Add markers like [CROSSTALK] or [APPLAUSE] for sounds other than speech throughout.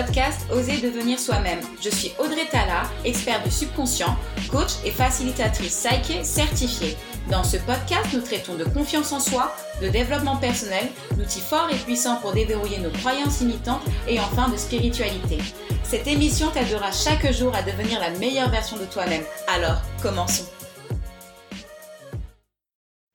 podcast Oser devenir soi-même. Je suis Audrey Tala, experte du subconscient, coach et facilitatrice Psyche certifiée. Dans ce podcast, nous traitons de confiance en soi, de développement personnel, d'outils forts et puissants pour déverrouiller nos croyances limitantes et enfin de spiritualité. Cette émission t'aidera chaque jour à devenir la meilleure version de toi-même. Alors, commençons.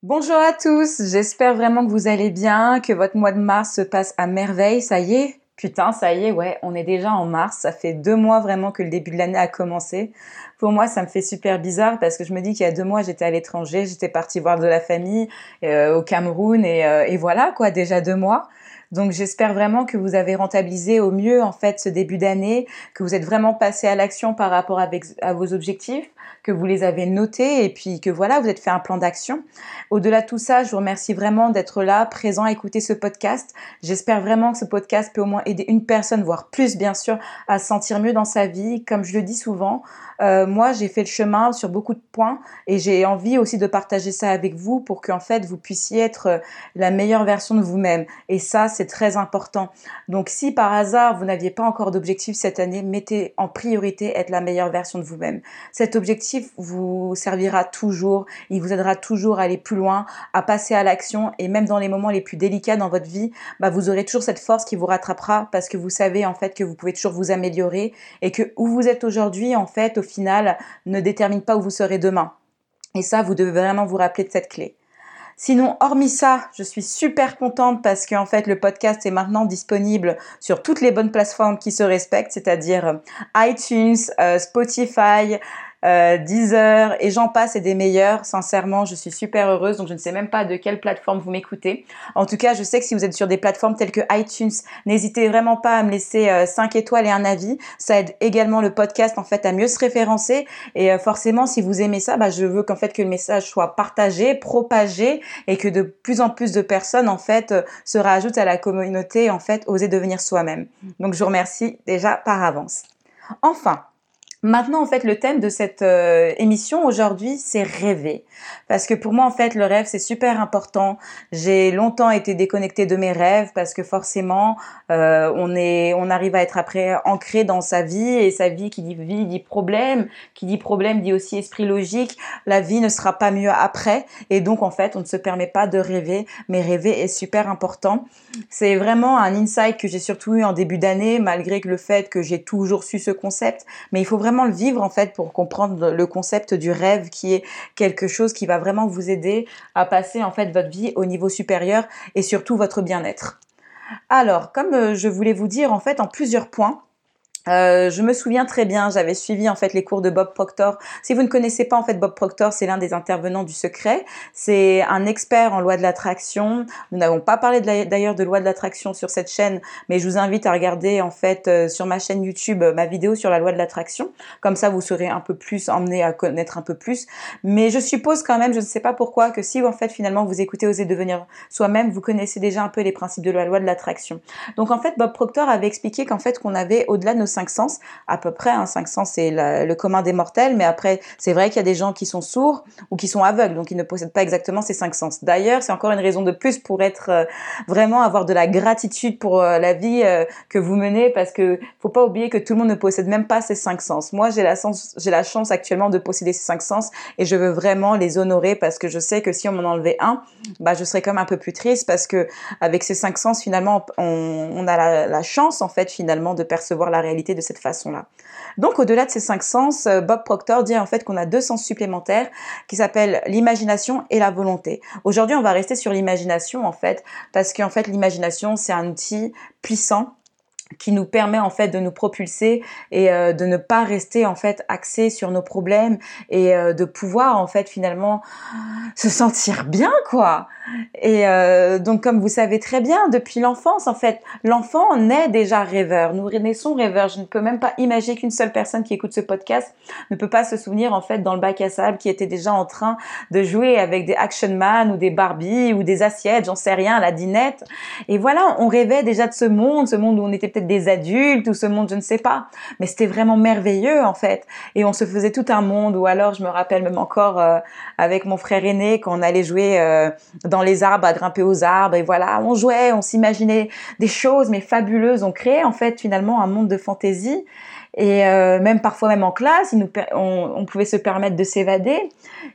Bonjour à tous, j'espère vraiment que vous allez bien, que votre mois de mars se passe à merveille. Ça y est, Putain, ça y est, ouais, on est déjà en mars. Ça fait deux mois vraiment que le début de l'année a commencé. Pour moi, ça me fait super bizarre parce que je me dis qu'il y a deux mois, j'étais à l'étranger, j'étais partie voir de la famille euh, au Cameroun et, euh, et voilà, quoi, déjà deux mois. Donc j'espère vraiment que vous avez rentabilisé au mieux en fait ce début d'année, que vous êtes vraiment passé à l'action par rapport à vos objectifs, que vous les avez notés et puis que voilà, vous êtes fait un plan d'action. Au-delà de tout ça, je vous remercie vraiment d'être là, présent à écouter ce podcast. J'espère vraiment que ce podcast peut au moins aider une personne, voire plus bien sûr, à se sentir mieux dans sa vie. Comme je le dis souvent, euh, moi j'ai fait le chemin sur beaucoup de points et j'ai envie aussi de partager ça avec vous pour qu'en fait vous puissiez être euh, la meilleure version de vous-même. Et ça, c'est très important. Donc si par hasard vous n'aviez pas encore d'objectif cette année, mettez en priorité être la meilleure version de vous-même. Cet objectif vous servira toujours, il vous aidera toujours à aller plus loin, à passer à l'action et même dans les moments les plus délicats dans votre vie, bah vous aurez toujours cette force qui vous rattrapera parce que vous savez en fait que vous pouvez toujours vous améliorer et que où vous êtes aujourd'hui en fait au final ne détermine pas où vous serez demain. Et ça, vous devez vraiment vous rappeler de cette clé. Sinon, hormis ça, je suis super contente parce qu'en fait, le podcast est maintenant disponible sur toutes les bonnes plateformes qui se respectent, c'est-à-dire iTunes, euh, Spotify, euh, Deezer et j'en passe et des meilleurs. Sincèrement, je suis super heureuse. Donc, je ne sais même pas de quelle plateforme vous m'écoutez. En tout cas, je sais que si vous êtes sur des plateformes telles que iTunes, n'hésitez vraiment pas à me laisser 5 euh, étoiles et un avis. Ça aide également le podcast en fait à mieux se référencer. Et euh, forcément, si vous aimez ça, bah, je veux qu'en fait que le message soit partagé, propagé et que de plus en plus de personnes en fait euh, se rajoutent à la communauté en fait oser devenir soi-même. Donc, je vous remercie déjà par avance. Enfin, Maintenant, en fait, le thème de cette euh, émission aujourd'hui, c'est rêver. Parce que pour moi, en fait, le rêve, c'est super important. J'ai longtemps été déconnectée de mes rêves parce que forcément, euh, on, est, on arrive à être après ancré dans sa vie et sa vie qui dit vie dit problème, qui dit problème dit aussi esprit logique. La vie ne sera pas mieux après et donc, en fait, on ne se permet pas de rêver, mais rêver est super important. C'est vraiment un insight que j'ai surtout eu en début d'année, malgré le fait que j'ai toujours su ce concept. Mais il faut vraiment le vivre en fait pour comprendre le concept du rêve qui est quelque chose qui va vraiment vous aider à passer en fait votre vie au niveau supérieur et surtout votre bien-être. Alors, comme euh, je voulais vous dire en fait en plusieurs points, euh, je me souviens très bien, j'avais suivi en fait les cours de Bob Proctor. Si vous ne connaissez pas en fait Bob Proctor, c'est l'un des intervenants du secret. C'est un expert en loi de l'attraction. Nous n'avons pas parlé d'ailleurs de loi de l'attraction sur cette chaîne, mais je vous invite à regarder en fait euh, sur ma chaîne YouTube euh, ma vidéo sur la loi de l'attraction. Comme ça, vous serez un peu plus emmené à connaître un peu plus. Mais je suppose quand même, je ne sais pas pourquoi, que si en fait finalement vous écoutez Oser devenir soi-même, vous connaissez déjà un peu les principes de la loi de l'attraction. Donc en fait, Bob Proctor avait expliqué qu'en fait qu'on avait au-delà de nos cinq sens, à peu près. Hein, cinq sens, c'est le commun des mortels, mais après, c'est vrai qu'il y a des gens qui sont sourds ou qui sont aveugles, donc ils ne possèdent pas exactement ces cinq sens. D'ailleurs, c'est encore une raison de plus pour être euh, vraiment avoir de la gratitude pour euh, la vie euh, que vous menez, parce que faut pas oublier que tout le monde ne possède même pas ces cinq sens. Moi, j'ai la, la chance actuellement de posséder ces cinq sens et je veux vraiment les honorer parce que je sais que si on m'en enlevait un, bah, je serais comme un peu plus triste parce que avec ces cinq sens, finalement, on, a la chance, en fait, finalement, de percevoir la réalité de cette façon-là. Donc au-delà de ces cinq sens, euh, Bob Proctor dit en fait qu'on a deux sens supplémentaires qui s'appellent l'imagination et la volonté. Aujourd'hui, on va rester sur l'imagination en fait parce qu'en fait l'imagination c'est un outil puissant qui nous permet en fait de nous propulser et euh, de ne pas rester en fait axé sur nos problèmes et euh, de pouvoir en fait finalement se sentir bien quoi. Et euh, donc comme vous savez très bien depuis l'enfance en fait, l'enfant naît déjà rêveur. Nous naissons rêveurs. Je ne peux même pas imaginer qu'une seule personne qui écoute ce podcast ne peut pas se souvenir en fait dans le bac à sable qui était déjà en train de jouer avec des action man ou des Barbie ou des assiettes, j'en sais rien, la dinette. Et voilà, on rêvait déjà de ce monde, ce monde où on était des adultes ou ce monde, je ne sais pas. Mais c'était vraiment merveilleux en fait. Et on se faisait tout un monde. Ou alors, je me rappelle même encore euh, avec mon frère aîné quand on allait jouer euh, dans les arbres, à grimper aux arbres. Et voilà, on jouait, on s'imaginait des choses mais fabuleuses. On créait en fait finalement un monde de fantaisie et euh, même parfois même en classe, on, pouvait se permettre de s'évader.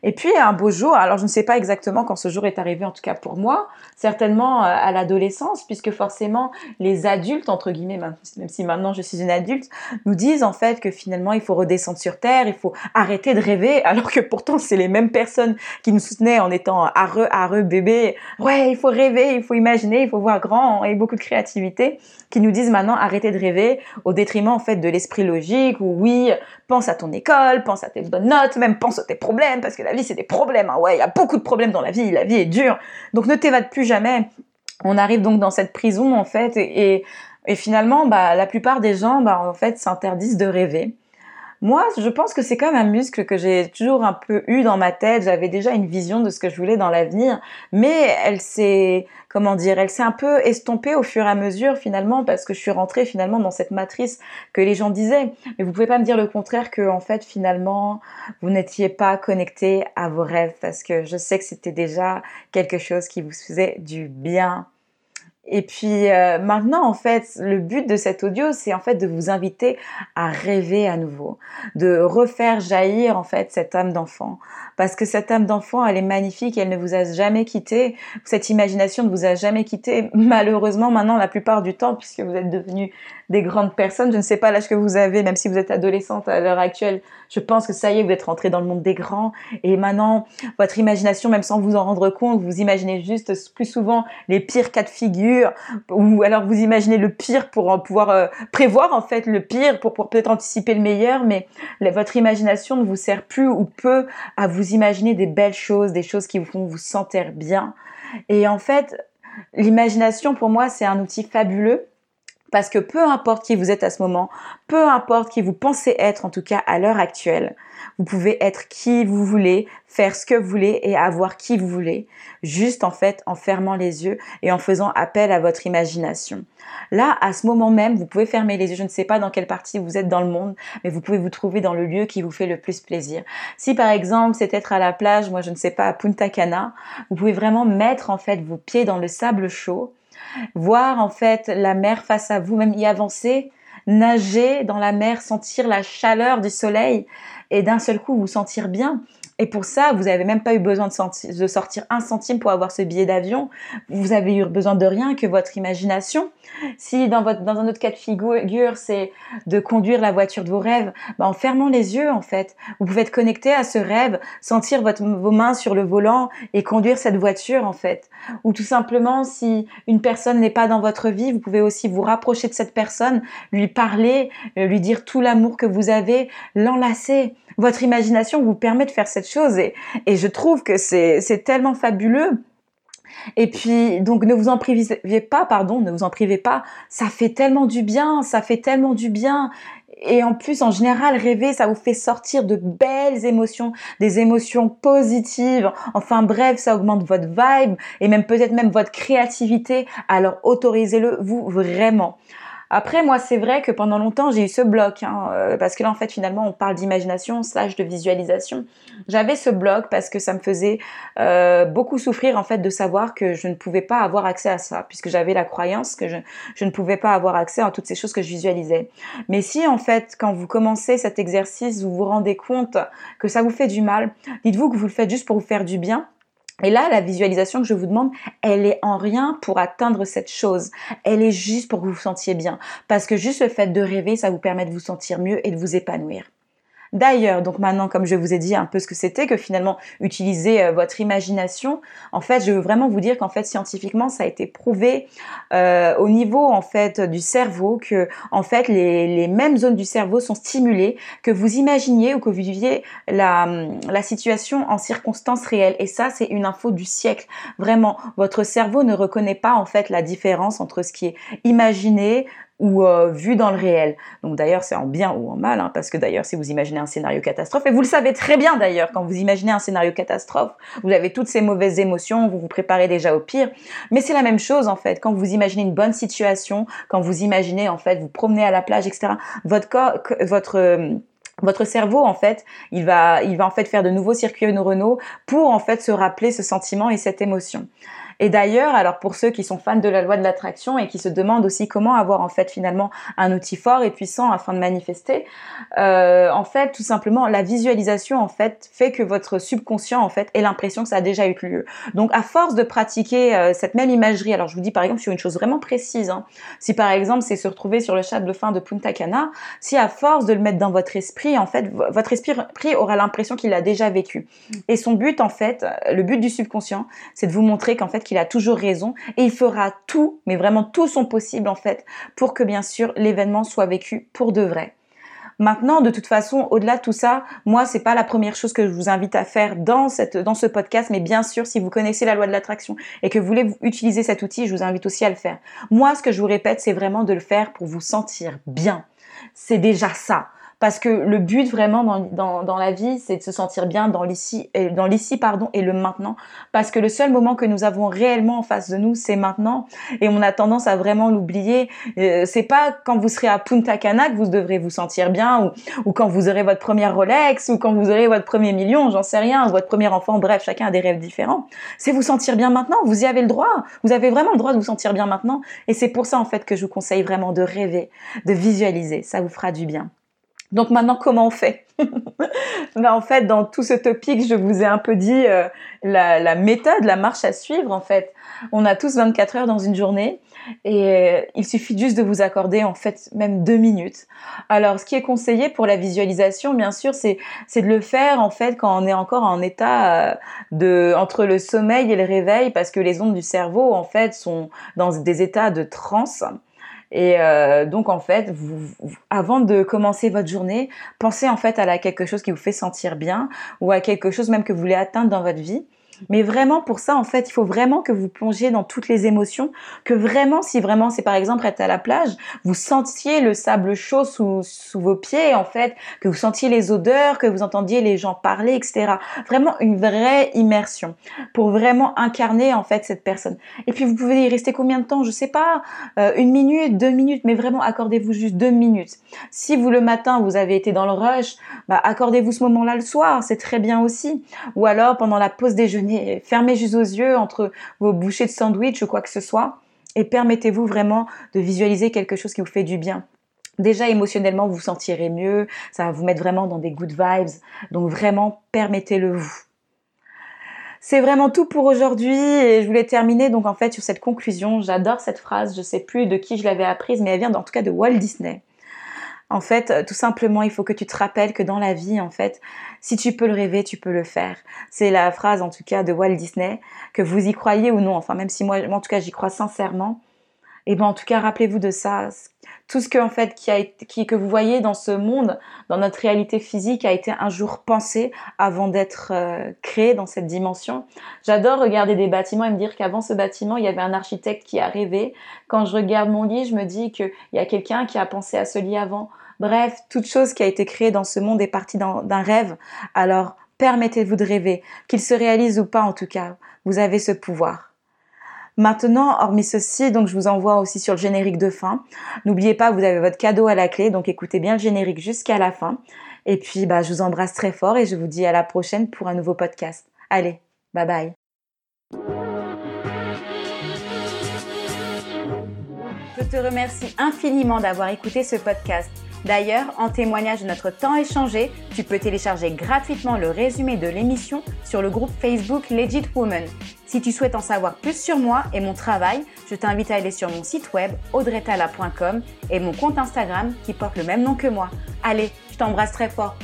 Et puis un beau jour, alors je ne sais pas exactement quand ce jour est arrivé, en tout cas pour moi, certainement euh, à l'adolescence, puisque forcément les adultes entre guillemets, même si maintenant je suis une adulte, nous disent en fait que finalement il faut redescendre sur terre, il faut arrêter de rêver, [LAUGHS] alors que pourtant c'est les mêmes personnes qui nous soutenaient en étant areux, areux, bébé. Ouais, il faut rêver, il faut imaginer, il faut voir grand et beaucoup de créativité, qui nous disent maintenant arrêter de rêver au détriment en fait de l'esprit logique ou oui, pense à ton école, pense à tes bonnes notes, même pense à tes problèmes parce que la vie c'est des problèmes. Hein. Ouais, il y a beaucoup de problèmes dans la vie, la vie est dure. Donc ne t'évade plus jamais. On arrive donc dans cette prison en fait et, et, finalement bah la plupart des gens bah en fait s'interdisent de rêver. Moi, je pense que c'est comme un muscle que j'ai toujours un peu eu dans ma tête. J'avais déjà une vision de ce que je voulais dans l'avenir, mais elle s'est, comment dire, elle s'est un peu estompée au fur et à mesure finalement parce que je suis rentrée finalement dans cette matrice que les gens disaient. Mais vous pouvez pas me dire le contraire que en fait finalement vous n'étiez pas connecté à vos rêves parce que je sais que c'était déjà quelque chose qui vous faisait du bien. Et puis euh, maintenant, en fait, le but de cet audio, c'est en fait de vous inviter à rêver à nouveau, de refaire jaillir en fait cette âme d'enfant, parce que cette âme d'enfant, elle est magnifique, elle ne vous a jamais quitté, cette imagination ne vous a jamais quitté. Malheureusement, maintenant, la plupart du temps, puisque vous êtes devenus des grandes personnes, je ne sais pas l'âge que vous avez, même si vous êtes adolescente à l'heure actuelle, je pense que ça y est, vous êtes rentré dans le monde des grands, et maintenant, votre imagination, même sans vous en rendre compte, vous imaginez juste plus souvent les pires cas de figure, ou alors vous imaginez le pire pour pouvoir euh, prévoir en fait le pire, pour, pour peut-être anticiper le meilleur, mais votre imagination ne vous sert plus ou peu à vous imaginer des belles choses, des choses qui vous font vous sentir bien. Et en fait, l'imagination pour moi, c'est un outil fabuleux parce que peu importe qui vous êtes à ce moment, peu importe qui vous pensez être, en tout cas à l'heure actuelle, vous pouvez être qui vous voulez, faire ce que vous voulez et avoir qui vous voulez, juste en fait en fermant les yeux et en faisant appel à votre imagination. Là, à ce moment même, vous pouvez fermer les yeux. Je ne sais pas dans quelle partie vous êtes dans le monde, mais vous pouvez vous trouver dans le lieu qui vous fait le plus plaisir. Si par exemple c'est être à la plage, moi je ne sais pas, à Punta Cana, vous pouvez vraiment mettre en fait vos pieds dans le sable chaud voir en fait la mer face à vous, même y avancer, nager dans la mer, sentir la chaleur du soleil et d'un seul coup vous sentir bien. Et pour ça, vous n'avez même pas eu besoin de, sortir un centime pour avoir ce billet d'avion. Vous avez eu besoin de rien que votre imagination. Si dans, un autre cas de figure, c'est de conduire la voiture de vos rêves, bah en fermant les yeux, en fait, vous pouvez être connecté à ce rêve, sentir vos mains sur le volant et conduire cette voiture, en fait. Ou tout simplement, si une personne n'est pas dans votre vie, vous pouvez aussi vous rapprocher de cette personne, lui parler, euh, lui dire tout l'amour que vous avez, l'enlacer votre imagination vous permet de faire cette et je trouve que c'est tellement fabuleux. Et puis, donc, ne vous en privez pas, pardon, ne vous en privez pas. Ça fait tellement du bien, ça fait tellement du bien. Et en plus, en général, rêver, ça vous fait sortir de belles émotions, des émotions positives. Enfin bref, ça augmente votre vibe et même peut-être même votre créativité. Alors autorisez-le vous vraiment. Après, moi, c'est vrai que pendant longtemps, j'ai eu ce bloc, hein, euh, parce que là, en fait, finalement, on parle d'imagination slash de visualisation. J'avais ce bloc parce que ça me faisait euh, beaucoup souffrir, en fait, de savoir que je ne pouvais pas avoir accès à ça, puisque j'avais la croyance que je, je ne pouvais pas avoir accès à toutes ces choses que je visualisais. Mais si, en fait, quand vous commencez cet exercice, vous vous rendez compte que ça vous fait du mal, dites-vous que vous le faites juste pour vous faire du bien, et là, la visualisation que je vous demande, elle est en rien pour atteindre cette chose. Elle est juste pour que vous vous sentiez bien. Parce que juste le fait de rêver, ça vous permet de vous sentir mieux et de vous épanouir. D'ailleurs, donc maintenant, comme je vous ai dit un peu ce que c'était, que finalement, utiliser euh, votre imagination, en fait, je veux vraiment vous dire qu'en fait, scientifiquement, ça a été prouvé euh, au niveau en fait du cerveau que en fait les, mêmes zones du cerveau sont stimulées, que vous imaginiez ou que vous viviez la, la situation en circonstances réelles. Et ça, c'est une info du siècle. Vraiment, votre cerveau ne reconnaît pas en fait la différence entre ce qui est imaginé, ou euh, vu dans le réel. Donc d'ailleurs, c'est en bien ou en mal, hein, parce que d'ailleurs, si vous imaginez un scénario catastrophe, et vous le savez très bien d'ailleurs, quand vous imaginez un scénario catastrophe, vous avez toutes ces mauvaises émotions, vous vous préparez déjà au pire. Mais c'est la même chose en fait, quand vous imaginez une bonne situation, quand vous imaginez en fait vous promener à la plage, etc. Votre corps, votre euh, votre cerveau en fait, il va, il va en fait faire de nouveaux circuits neuronaux pour en fait se rappeler ce sentiment et cette émotion. Et d'ailleurs, alors pour ceux qui sont fans de la loi de l'attraction et qui se demandent aussi comment avoir en fait finalement un outil fort et puissant afin de manifester, euh, en fait tout simplement la visualisation en fait fait que votre subconscient en fait ait l'impression que ça a déjà eu lieu. Donc à force de pratiquer euh, cette même imagerie, alors je vous dis par exemple sur une chose vraiment précise, hein, si par exemple c'est se retrouver sur le chat de fin de Punta Cana, si à force de le mettre dans votre esprit, en fait votre esprit aura l'impression qu'il a déjà vécu. Et son but en fait, le but du subconscient, c'est de vous montrer qu'en fait il a toujours raison et il fera tout, mais vraiment tout son possible en fait, pour que bien sûr l'événement soit vécu pour de vrai. Maintenant, de toute façon, au-delà de tout ça, moi, c'est pas la première chose que je vous invite à faire dans cette, dans ce podcast, mais bien sûr, si vous connaissez la loi de l'attraction et que vous voulez utiliser cet outil, je vous invite aussi à le faire. Moi, ce que je vous répète, c'est vraiment de le faire pour vous sentir bien. C'est déjà ça parce que le but vraiment dans, dans, dans la vie, c'est de se sentir bien dans l'ici, et dans l'ici pardon et le maintenant, parce que le seul moment que nous avons réellement en face de nous, c'est maintenant, et on a tendance à vraiment l'oublier. Euh, c'est pas quand vous serez à Punta Cana que vous devrez vous sentir bien, ou, ou quand vous aurez votre première Rolex, ou quand vous aurez votre premier million, j'en sais rien, votre premier enfant, bref, chacun a des rêves différents. C'est vous sentir bien maintenant, vous y avez le droit, vous avez vraiment le droit de vous sentir bien maintenant, et c'est pour ça en fait que je vous conseille vraiment de rêver, de visualiser, ça vous fera du bien. Donc maintenant, comment on fait [LAUGHS] ben, En fait, dans tout ce topic, je vous ai un peu dit euh, la, la, méthode, la marche à suivre. En fait, on a tous 24 heures dans une journée et euh, il suffit juste de vous accorder en fait même deux minutes. Alors, ce qui est conseillé pour la visualisation, bien sûr, c'est de le faire en fait quand on est encore en état euh, de entre le sommeil et le réveil, parce que les ondes du cerveau en fait sont dans des états de transe. Et euh, donc en fait, vous, avant de commencer votre journée, pensez en fait à quelque chose qui vous fait sentir bien ou à quelque chose même que vous voulez atteindre dans votre vie. Mais vraiment, pour ça, en fait, il faut vraiment que vous plongiez dans toutes les émotions, que vraiment, si vraiment c'est par exemple être à la plage, vous sentiez le sable chaud sous, sous vos pieds, en fait, que vous sentiez les odeurs, que vous entendiez les gens parler, etc. Vraiment une vraie immersion pour vraiment incarner, en fait, cette personne. Et puis, vous pouvez y rester combien de temps? Je sais pas, euh, une minute, deux minutes, mais vraiment, accordez-vous juste deux minutes. Si vous, le matin, vous avez été dans le rush, bah, accordez-vous ce moment-là le soir, c'est très bien aussi. Ou alors, pendant la pause déjeuner, fermez juste vos yeux entre vos bouchées de sandwich ou quoi que ce soit et permettez-vous vraiment de visualiser quelque chose qui vous fait du bien. Déjà émotionnellement, vous vous sentirez mieux, ça va vous mettre vraiment dans des good vibes. Donc vraiment, permettez-le vous. C'est vraiment tout pour aujourd'hui et je voulais terminer donc en fait sur cette conclusion. J'adore cette phrase, je sais plus de qui je l'avais apprise, mais elle vient en tout cas de Walt Disney. En fait, euh, tout simplement, il faut que tu te rappelles que dans la vie, en fait, si tu peux le rêver, tu peux le faire. C'est la phrase, en tout cas, de Walt Disney, que vous y croyez ou non. Enfin, même si moi, en tout cas, j'y crois sincèrement. Et ben, en tout cas, rappelez-vous de ça tout ce que en fait qui a qui, que vous voyez dans ce monde, dans notre réalité physique, a été un jour pensé avant d'être euh, créé dans cette dimension. J'adore regarder des bâtiments et me dire qu'avant ce bâtiment, il y avait un architecte qui a rêvé. Quand je regarde mon lit, je me dis qu'il y a quelqu'un qui a pensé à ce lit avant. Bref, toute chose qui a été créée dans ce monde est partie d'un rêve. Alors, permettez-vous de rêver, qu'il se réalise ou pas en tout cas. Vous avez ce pouvoir. Maintenant, hormis ceci, donc je vous envoie aussi sur le générique de fin. N'oubliez pas, vous avez votre cadeau à la clé, donc écoutez bien le générique jusqu'à la fin. Et puis, bah, je vous embrasse très fort et je vous dis à la prochaine pour un nouveau podcast. Allez, bye bye. Je te remercie infiniment d'avoir écouté ce podcast. D'ailleurs, en témoignage de notre temps échangé, tu peux télécharger gratuitement le résumé de l'émission sur le groupe Facebook Legit Woman. Si tu souhaites en savoir plus sur moi et mon travail, je t'invite à aller sur mon site web audretala.com et mon compte Instagram qui porte le même nom que moi. Allez, je t'embrasse très fort.